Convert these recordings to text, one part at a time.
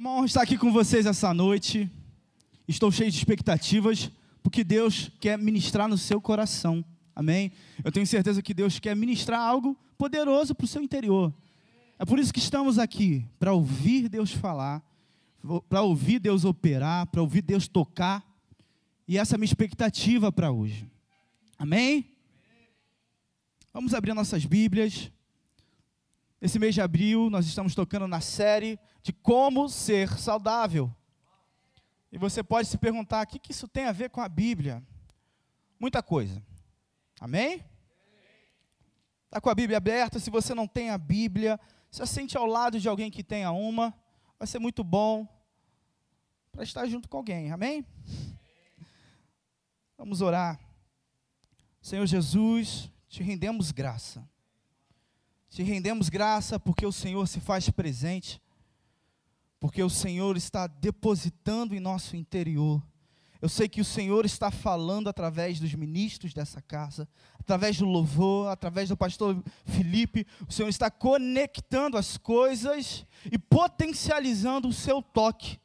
É uma honra estar aqui com vocês essa noite. Estou cheio de expectativas, porque Deus quer ministrar no seu coração. Amém? Eu tenho certeza que Deus quer ministrar algo poderoso para o seu interior. É por isso que estamos aqui, para ouvir Deus falar, para ouvir Deus operar, para ouvir Deus tocar. E essa é a minha expectativa para hoje. Amém? Vamos abrir nossas Bíblias. Esse mês de abril, nós estamos tocando na série de como ser saudável. E você pode se perguntar: o que, que isso tem a ver com a Bíblia? Muita coisa. Amém? Está com a Bíblia aberta. Se você não tem a Bíblia, se sente ao lado de alguém que tenha uma, vai ser muito bom para estar junto com alguém. Amém? Vamos orar. Senhor Jesus, te rendemos graça. Te rendemos graça porque o Senhor se faz presente, porque o Senhor está depositando em nosso interior. Eu sei que o Senhor está falando através dos ministros dessa casa, através do louvor, através do pastor Felipe. O Senhor está conectando as coisas e potencializando o seu toque.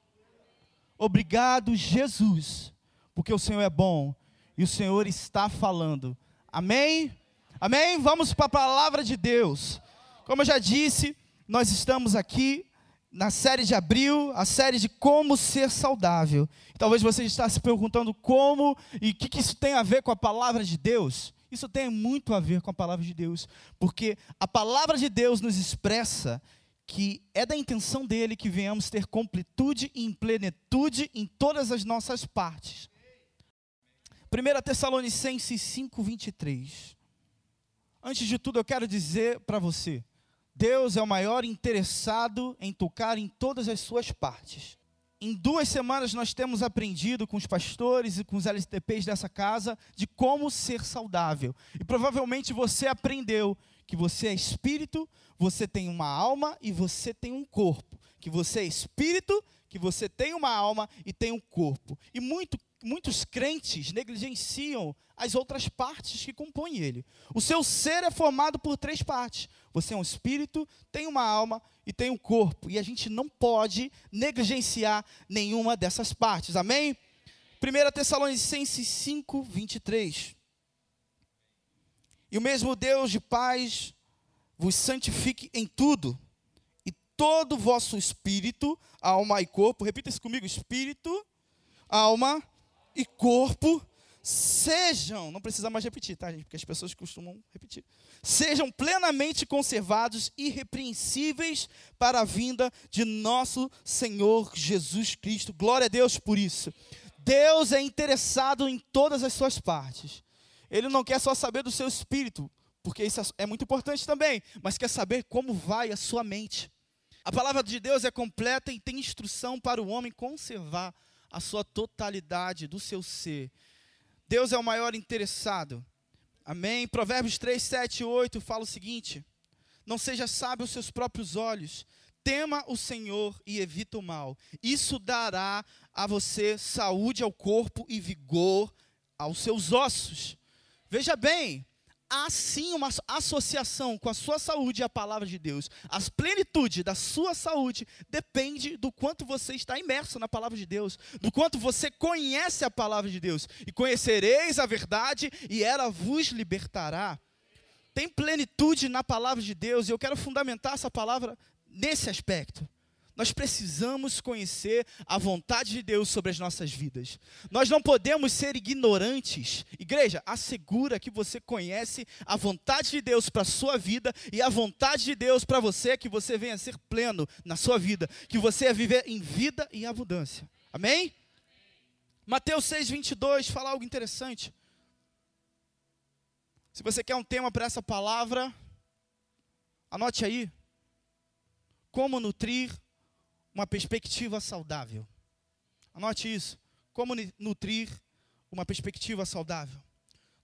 Obrigado, Jesus, porque o Senhor é bom e o Senhor está falando. Amém? Amém? Vamos para a palavra de Deus. Como eu já disse, nós estamos aqui na série de abril, a série de como ser saudável. Talvez você está se perguntando como e o que, que isso tem a ver com a palavra de Deus. Isso tem muito a ver com a palavra de Deus, porque a palavra de Deus nos expressa que é da intenção dele que venhamos ter completude e plenitude em todas as nossas partes. 1 Tessalonicenses 5, 23. Antes de tudo, eu quero dizer para você: Deus é o maior interessado em tocar em todas as suas partes. Em duas semanas nós temos aprendido com os pastores e com os LTPs dessa casa de como ser saudável. E provavelmente você aprendeu que você é espírito, você tem uma alma e você tem um corpo. Que você é espírito, que você tem uma alma e tem um corpo. E muito muitos crentes negligenciam as outras partes que compõem ele. O seu ser é formado por três partes. Você é um espírito, tem uma alma e tem um corpo. E a gente não pode negligenciar nenhuma dessas partes. Amém? 1 Tessalonicenses 5, 23. E o mesmo Deus de paz vos santifique em tudo, e todo o vosso espírito, alma e corpo, repita isso comigo: espírito, alma e corpo sejam, não precisa mais repetir, tá, gente? Porque as pessoas costumam repetir. Sejam plenamente conservados, irrepreensíveis para a vinda de nosso Senhor Jesus Cristo. Glória a Deus por isso. Deus é interessado em todas as suas partes. Ele não quer só saber do seu espírito, porque isso é muito importante também, mas quer saber como vai a sua mente. A palavra de Deus é completa e tem instrução para o homem conservar a sua totalidade do seu ser. Deus é o maior interessado. Amém? Provérbios 3, 7 e 8 fala o seguinte: Não seja sábio aos seus próprios olhos, tema o Senhor e evita o mal. Isso dará a você saúde ao corpo e vigor aos seus ossos. Veja bem, há sim uma associação com a sua saúde e a palavra de Deus. A plenitude da sua saúde depende do quanto você está imerso na palavra de Deus, do quanto você conhece a palavra de Deus. E conhecereis a verdade, e ela vos libertará. Tem plenitude na palavra de Deus, e eu quero fundamentar essa palavra nesse aspecto. Nós precisamos conhecer a vontade de Deus sobre as nossas vidas. Nós não podemos ser ignorantes. Igreja, assegura que você conhece a vontade de Deus para a sua vida e a vontade de Deus para você é que você venha a ser pleno na sua vida, que você viver em vida e abundância. Amém? Mateus 6, 22 fala algo interessante. Se você quer um tema para essa palavra, anote aí. Como nutrir uma perspectiva saudável. Anote isso. Como nutrir uma perspectiva saudável.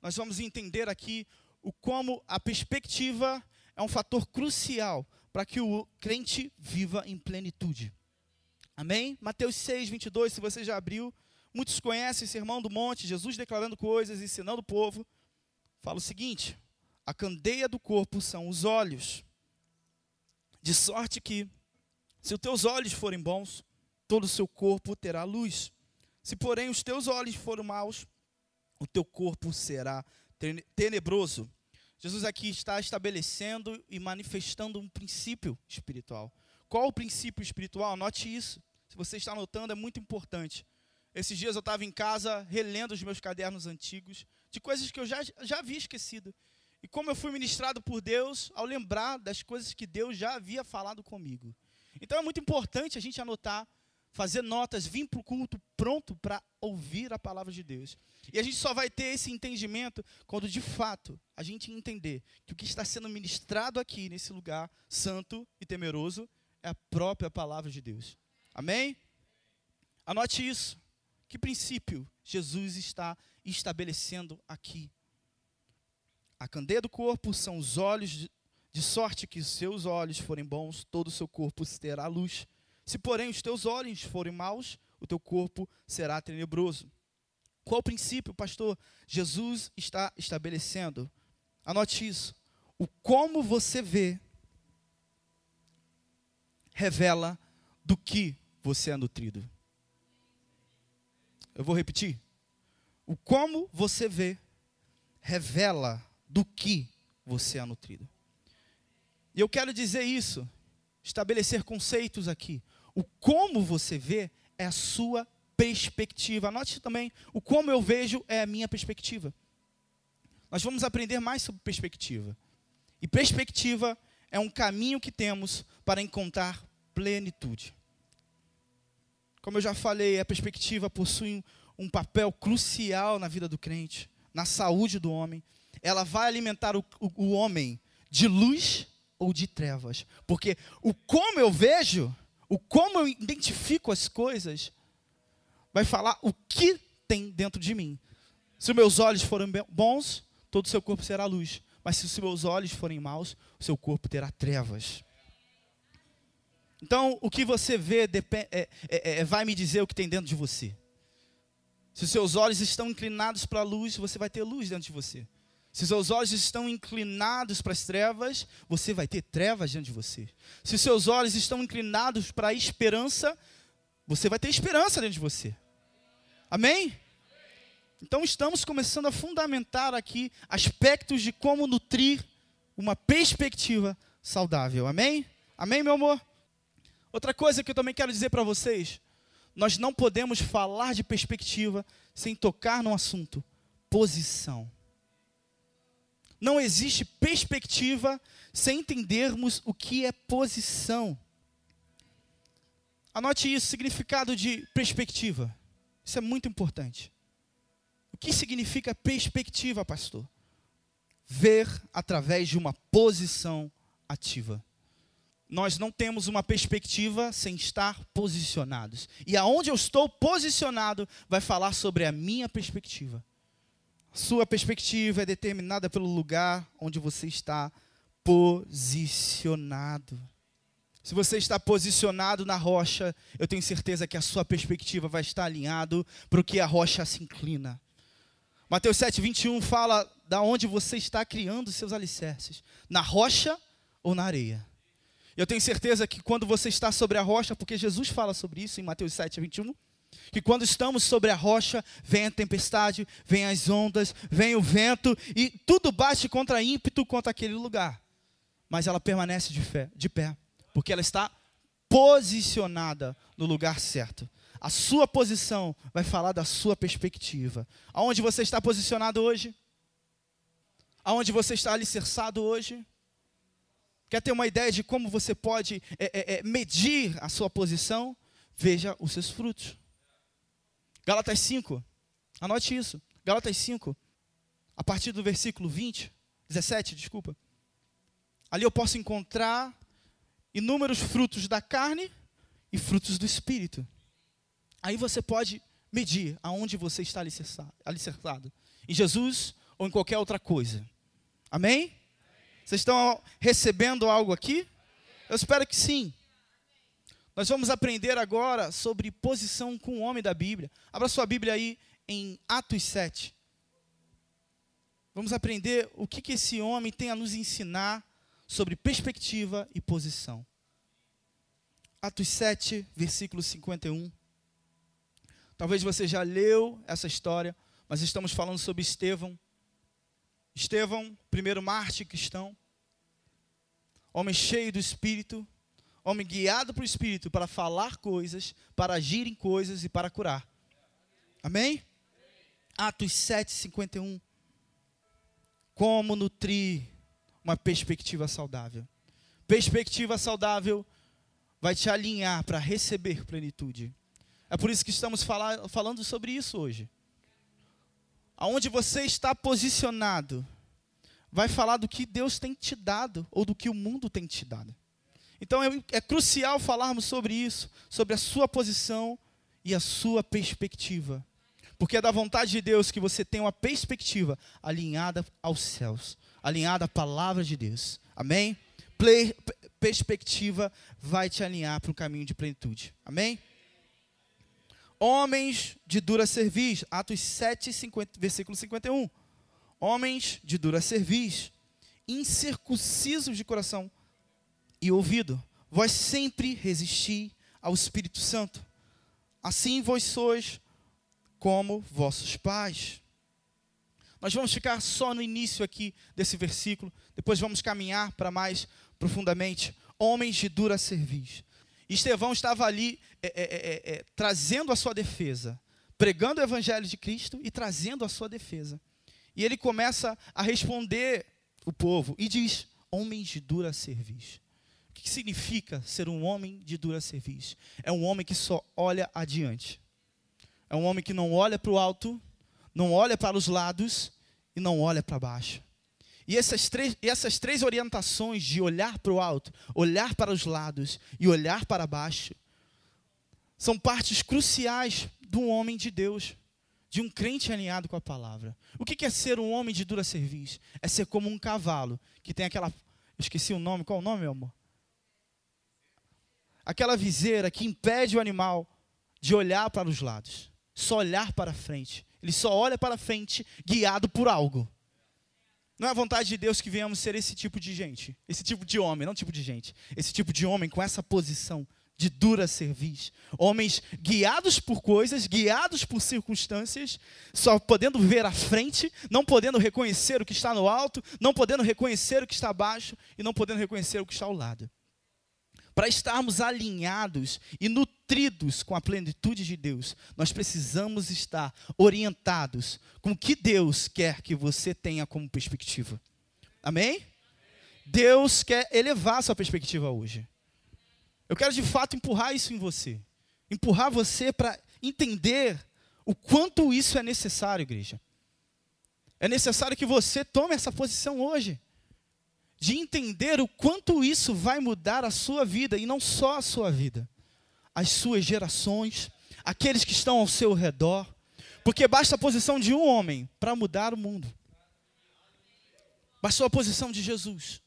Nós vamos entender aqui o como a perspectiva é um fator crucial para que o crente viva em plenitude. Amém? Mateus 6, 22, se você já abriu. Muitos conhecem o Sermão do Monte, Jesus declarando coisas, ensinando o povo. Fala o seguinte: a candeia do corpo são os olhos. De sorte que se os teus olhos forem bons, todo o seu corpo terá luz. Se, porém, os teus olhos forem maus, o teu corpo será tenebroso. Jesus aqui está estabelecendo e manifestando um princípio espiritual. Qual o princípio espiritual? Note isso. Se você está anotando, é muito importante. Esses dias eu estava em casa relendo os meus cadernos antigos, de coisas que eu já, já havia esquecido. E como eu fui ministrado por Deus ao lembrar das coisas que Deus já havia falado comigo. Então é muito importante a gente anotar, fazer notas, vir para o culto pronto para ouvir a palavra de Deus. E a gente só vai ter esse entendimento quando de fato a gente entender que o que está sendo ministrado aqui nesse lugar santo e temeroso é a própria palavra de Deus. Amém? Anote isso. Que princípio Jesus está estabelecendo aqui? A candeia do corpo são os olhos, de, sorte que os seus olhos forem bons, todo o seu corpo terá luz. Se, porém, os teus olhos forem maus, o teu corpo será tenebroso. Qual o princípio, pastor? Jesus está estabelecendo. Anote isso. O como você vê revela do que você é nutrido. Eu vou repetir. O como você vê revela do que você é nutrido. E eu quero dizer isso, estabelecer conceitos aqui. O como você vê é a sua perspectiva. Anote também, o como eu vejo é a minha perspectiva. Nós vamos aprender mais sobre perspectiva. E perspectiva é um caminho que temos para encontrar plenitude. Como eu já falei, a perspectiva possui um papel crucial na vida do crente, na saúde do homem. Ela vai alimentar o, o, o homem de luz ou de trevas. Porque o como eu vejo, o como eu identifico as coisas, vai falar o que tem dentro de mim. Se meus olhos forem bons, todo o seu corpo será luz. Mas se os seus olhos forem maus, o seu corpo terá trevas. Então, o que você vê é, é, é, vai me dizer o que tem dentro de você. Se os seus olhos estão inclinados para a luz, você vai ter luz dentro de você. Se seus olhos estão inclinados para as trevas, você vai ter trevas dentro de você. Se seus olhos estão inclinados para a esperança, você vai ter esperança dentro de você. Amém? Então estamos começando a fundamentar aqui aspectos de como nutrir uma perspectiva saudável. Amém? Amém, meu amor? Outra coisa que eu também quero dizer para vocês: nós não podemos falar de perspectiva sem tocar no assunto posição. Não existe perspectiva sem entendermos o que é posição. Anote isso, significado de perspectiva. Isso é muito importante. O que significa perspectiva, pastor? Ver através de uma posição ativa nós não temos uma perspectiva sem estar posicionados. E aonde eu estou posicionado vai falar sobre a minha perspectiva. Sua perspectiva é determinada pelo lugar onde você está posicionado. Se você está posicionado na rocha, eu tenho certeza que a sua perspectiva vai estar alinhado para o que a rocha se inclina. Mateus 7, 21 fala da onde você está criando seus alicerces: na rocha ou na areia. Eu tenho certeza que quando você está sobre a rocha, porque Jesus fala sobre isso em Mateus 7, 21, que quando estamos sobre a rocha, vem a tempestade, vem as ondas, vem o vento e tudo bate contra ímpeto contra aquele lugar. Mas ela permanece de, fé, de pé, porque ela está posicionada no lugar certo. A sua posição vai falar da sua perspectiva. Aonde você está posicionado hoje? Aonde você está alicerçado hoje? Quer ter uma ideia de como você pode é, é, é, medir a sua posição? Veja os seus frutos. Gálatas 5, anote isso. Gálatas 5, a partir do versículo 20, 17, desculpa. Ali eu posso encontrar inúmeros frutos da carne e frutos do espírito. Aí você pode medir aonde você está alicerçado. Em Jesus ou em qualquer outra coisa. Amém? Vocês estão recebendo algo aqui? Eu espero que sim. Nós vamos aprender agora sobre posição com o homem da Bíblia. Abra sua Bíblia aí em Atos 7. Vamos aprender o que, que esse homem tem a nos ensinar sobre perspectiva e posição. Atos 7, versículo 51. Talvez você já leu essa história, mas estamos falando sobre Estevão. Estevão, primeiro mártir cristão, homem cheio do Espírito, homem guiado pelo Espírito para falar coisas, para agir em coisas e para curar. Amém? Atos 7, 51. Como nutrir uma perspectiva saudável? Perspectiva saudável vai te alinhar para receber plenitude. É por isso que estamos falando sobre isso hoje. Aonde você está posicionado, vai falar do que Deus tem te dado ou do que o mundo tem te dado. Então é, é crucial falarmos sobre isso, sobre a sua posição e a sua perspectiva. Porque é da vontade de Deus que você tenha uma perspectiva alinhada aos céus, alinhada à palavra de Deus. Amém? Play, perspectiva vai te alinhar para um caminho de plenitude. Amém? Homens de dura cerviz, Atos 7, 50, versículo 51. Homens de dura cerviz, incircuncisos de coração e ouvido, vós sempre resisti ao Espírito Santo. Assim vós sois como vossos pais. Nós vamos ficar só no início aqui desse versículo, depois vamos caminhar para mais profundamente. Homens de dura cerviz. Estevão estava ali é é, é, é, é, trazendo a sua defesa, pregando o evangelho de Cristo e trazendo a sua defesa. E ele começa a responder o povo e diz: Homens de dura cerviz. Que significa ser um homem de dura cerviz? É um homem que só olha adiante. É um homem que não olha para o alto, não olha para os lados e não olha para baixo. E essas três, essas três orientações de olhar para o alto, olhar para os lados e olhar para baixo, são partes cruciais do homem de Deus, de um crente alinhado com a palavra. O que é ser um homem de dura serviço? É ser como um cavalo, que tem aquela. Esqueci o nome, qual o nome, meu amor? Aquela viseira que impede o animal de olhar para os lados, só olhar para frente. Ele só olha para frente, guiado por algo. Não é a vontade de Deus que venhamos ser esse tipo de gente, esse tipo de homem, não tipo de gente, esse tipo de homem com essa posição de dura serviço. Homens guiados por coisas, guiados por circunstâncias, só podendo ver à frente, não podendo reconhecer o que está no alto, não podendo reconhecer o que está abaixo e não podendo reconhecer o que está ao lado. Para estarmos alinhados e nutridos com a plenitude de Deus, nós precisamos estar orientados com o que Deus quer que você tenha como perspectiva. Amém? Deus quer elevar sua perspectiva hoje. Eu quero de fato empurrar isso em você. Empurrar você para entender o quanto isso é necessário, igreja. É necessário que você tome essa posição hoje de entender o quanto isso vai mudar a sua vida e não só a sua vida, as suas gerações, aqueles que estão ao seu redor, porque basta a posição de um homem para mudar o mundo. Bastou a posição de Jesus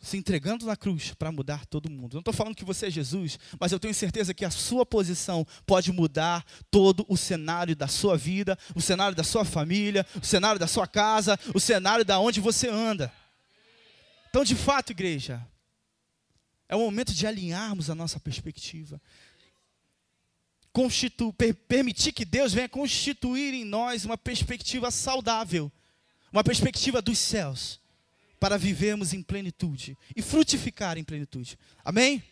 se entregando na cruz para mudar todo mundo. Não estou falando que você é Jesus, mas eu tenho certeza que a sua posição pode mudar todo o cenário da sua vida, o cenário da sua família, o cenário da sua casa, o cenário da onde você anda. Então, de fato, igreja, é o momento de alinharmos a nossa perspectiva. Constitu per permitir que Deus venha constituir em nós uma perspectiva saudável, uma perspectiva dos céus, para vivermos em plenitude e frutificar em plenitude. Amém?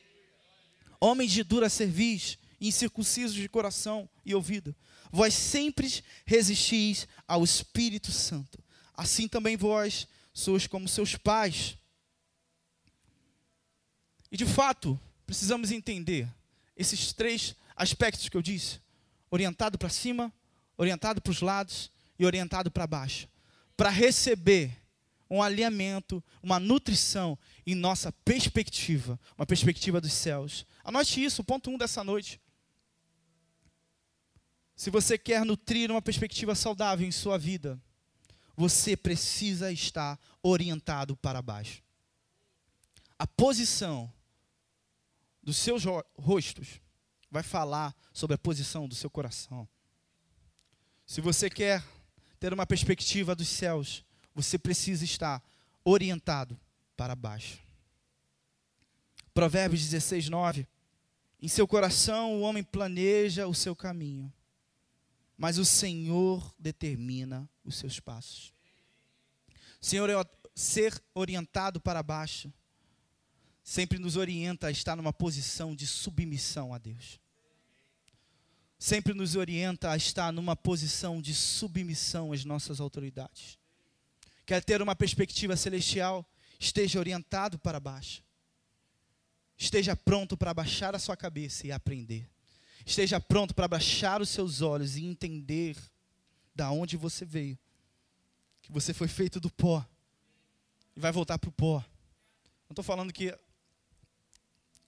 Homens de dura cerviz, incircuncisos de coração e ouvido, vós sempre resistis ao Espírito Santo. Assim também vós sois como seus pais. E de fato, precisamos entender esses três aspectos que eu disse: orientado para cima, orientado para os lados e orientado para baixo, para receber um alinhamento, uma nutrição em nossa perspectiva, uma perspectiva dos céus. Anote isso, ponto um dessa noite. Se você quer nutrir uma perspectiva saudável em sua vida, você precisa estar orientado para baixo. A posição dos seus rostos vai falar sobre a posição do seu coração. Se você quer ter uma perspectiva dos céus, você precisa estar orientado para baixo. Provérbios 16, 9. Em seu coração o homem planeja o seu caminho, mas o Senhor determina os seus passos. Senhor, ser orientado para baixo sempre nos orienta a estar numa posição de submissão a Deus. Sempre nos orienta a estar numa posição de submissão às nossas autoridades. Quer ter uma perspectiva celestial? Esteja orientado para baixo. Esteja pronto para baixar a sua cabeça e aprender. Esteja pronto para baixar os seus olhos e entender da onde você veio. Que você foi feito do pó e vai voltar para o pó. Não estou falando que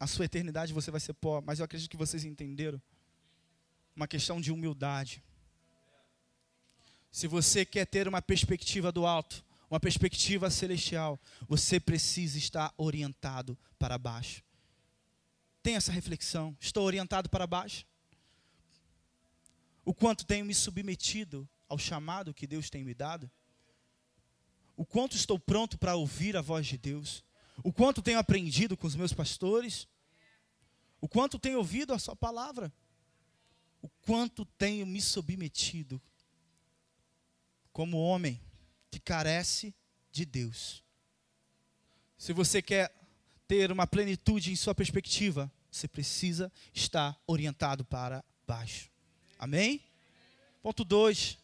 a sua eternidade você vai ser pó, mas eu acredito que vocês entenderam. Uma questão de humildade. Se você quer ter uma perspectiva do alto, uma perspectiva celestial, você precisa estar orientado para baixo. Tenha essa reflexão. Estou orientado para baixo? O quanto tenho me submetido ao chamado que Deus tem me dado? O quanto estou pronto para ouvir a voz de Deus? O quanto tenho aprendido com os meus pastores, o quanto tenho ouvido a Sua palavra, o quanto tenho me submetido como homem que carece de Deus. Se você quer ter uma plenitude em sua perspectiva, você precisa estar orientado para baixo. Amém? Ponto 2.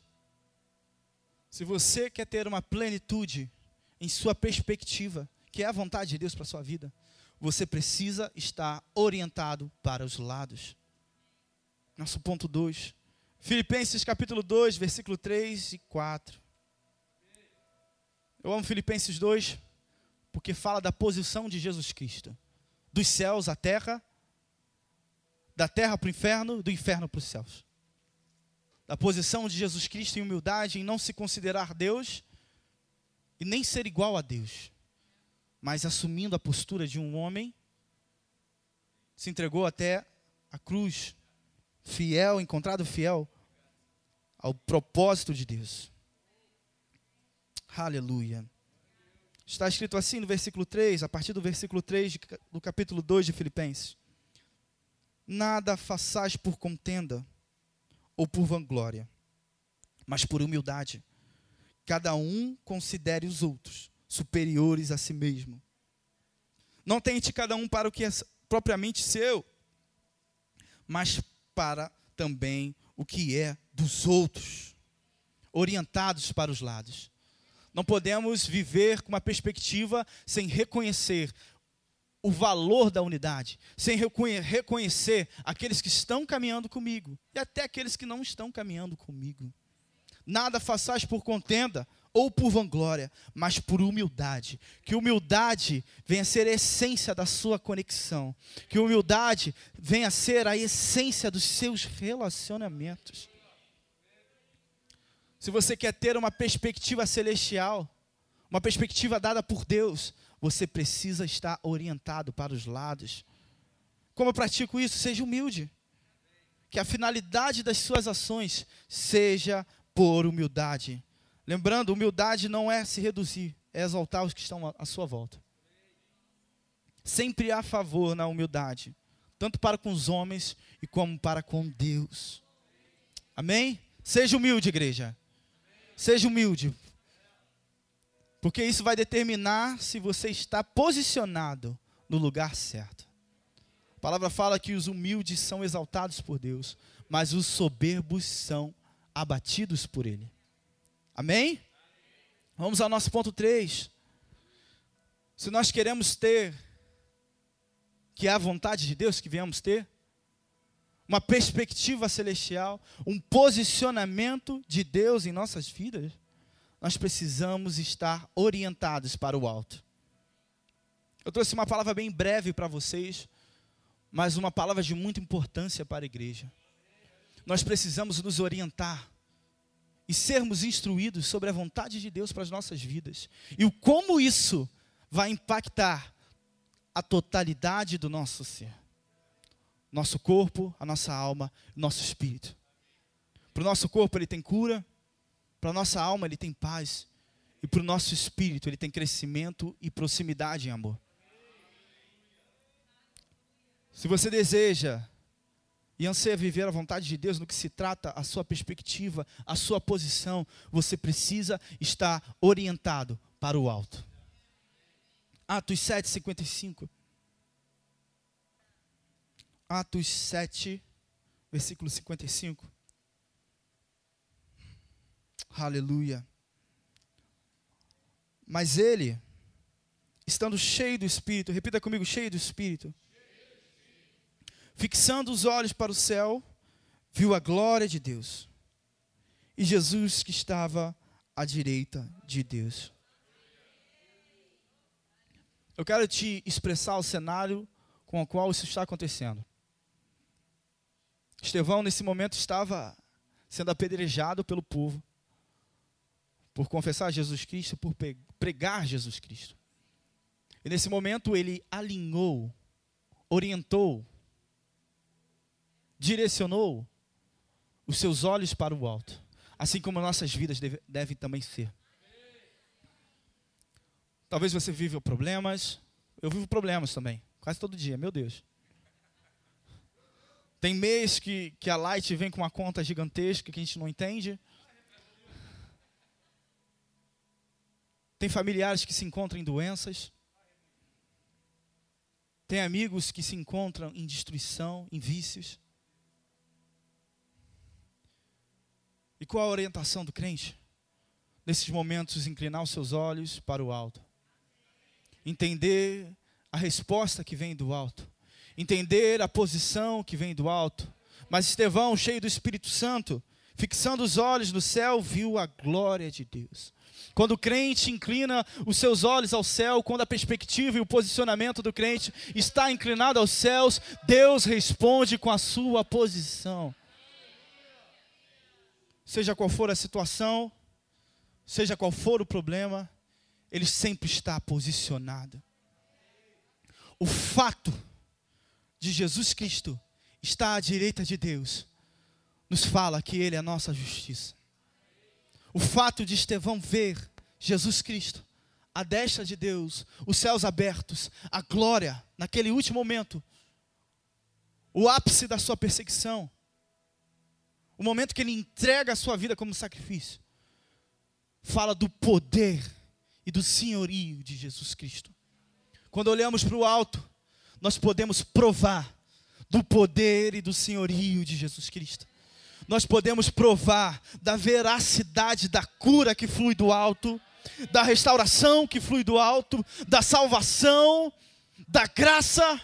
Se você quer ter uma plenitude em sua perspectiva, que é a vontade de Deus para a sua vida, você precisa estar orientado para os lados. Nosso ponto 2. Filipenses capítulo 2, versículo 3 e 4. Eu amo Filipenses 2 porque fala da posição de Jesus Cristo. Dos céus à terra, da terra para o inferno, do inferno para os céus. Da posição de Jesus Cristo em humildade, em não se considerar Deus e nem ser igual a Deus mas assumindo a postura de um homem, se entregou até a cruz, fiel, encontrado fiel ao propósito de Deus. Aleluia. Está escrito assim no versículo 3, a partir do versículo 3 do capítulo 2 de Filipenses: Nada façais por contenda ou por vanglória, mas por humildade. Cada um considere os outros superiores a si mesmo. Não tente cada um para o que é propriamente seu, mas para também o que é dos outros, orientados para os lados. Não podemos viver com uma perspectiva sem reconhecer o valor da unidade, sem reconhecer aqueles que estão caminhando comigo e até aqueles que não estão caminhando comigo. Nada façais por contenda ou por vanglória, mas por humildade. Que humildade venha a ser a essência da sua conexão. Que humildade venha a ser a essência dos seus relacionamentos. Se você quer ter uma perspectiva celestial, uma perspectiva dada por Deus, você precisa estar orientado para os lados. Como eu pratico isso? Seja humilde. Que a finalidade das suas ações seja por humildade. Lembrando, humildade não é se reduzir, é exaltar os que estão à sua volta. Sempre há favor na humildade, tanto para com os homens e como para com Deus. Amém? Seja humilde, igreja. Seja humilde. Porque isso vai determinar se você está posicionado no lugar certo. A palavra fala que os humildes são exaltados por Deus, mas os soberbos são abatidos por Ele. Amém? Vamos ao nosso ponto 3. Se nós queremos ter, que é a vontade de Deus que venhamos ter, uma perspectiva celestial, um posicionamento de Deus em nossas vidas, nós precisamos estar orientados para o alto. Eu trouxe uma palavra bem breve para vocês, mas uma palavra de muita importância para a igreja. Nós precisamos nos orientar e sermos instruídos sobre a vontade de Deus para as nossas vidas. E o como isso vai impactar a totalidade do nosso ser. Nosso corpo, a nossa alma, nosso espírito. Para o nosso corpo ele tem cura, para a nossa alma ele tem paz, e para o nosso espírito ele tem crescimento e proximidade em amor. Se você deseja e anseia viver a vontade de Deus no que se trata a sua perspectiva, a sua posição, você precisa estar orientado para o alto. Atos 7, 55. Atos 7, versículo 55. Aleluia. Mas ele, estando cheio do Espírito, repita comigo, cheio do Espírito, fixando os olhos para o céu, viu a glória de Deus e Jesus que estava à direita de Deus. Eu quero te expressar o cenário com o qual isso está acontecendo. Estevão, nesse momento, estava sendo apedrejado pelo povo por confessar Jesus Cristo, por pregar Jesus Cristo. E nesse momento ele alinhou, orientou, direcionou os seus olhos para o alto, assim como nossas vidas deve, devem também ser. Talvez você viva problemas, eu vivo problemas também, quase todo dia, meu Deus. Tem mês que, que a Light vem com uma conta gigantesca que a gente não entende. Tem familiares que se encontram em doenças. Tem amigos que se encontram em destruição, em vícios. E qual a orientação do crente? Nesses momentos, inclinar os seus olhos para o alto. Entender a resposta que vem do alto. Entender a posição que vem do alto. Mas Estevão, cheio do Espírito Santo, fixando os olhos no céu, viu a glória de Deus. Quando o crente inclina os seus olhos ao céu, quando a perspectiva e o posicionamento do crente está inclinado aos céus, Deus responde com a sua posição. Seja qual for a situação, seja qual for o problema, ele sempre está posicionado. O fato de Jesus Cristo estar à direita de Deus nos fala que Ele é a nossa justiça. O fato de Estevão ver Jesus Cristo, a destra de Deus, os céus abertos, a glória, naquele último momento, o ápice da sua perseguição, o momento que ele entrega a sua vida como sacrifício, fala do poder e do senhorio de Jesus Cristo. Quando olhamos para o alto, nós podemos provar do poder e do senhorio de Jesus Cristo nós podemos provar da veracidade da cura que flui do alto, da restauração que flui do alto, da salvação, da graça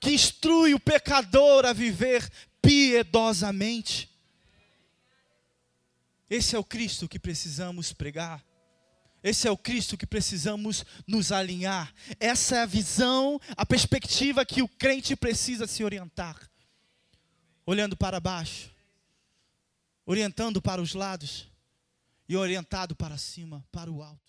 que instrui o pecador a viver piedosamente. Esse é o Cristo que precisamos pregar. Esse é o Cristo que precisamos nos alinhar. Essa é a visão, a perspectiva que o crente precisa se orientar. Olhando para baixo, orientando para os lados e orientado para cima, para o alto.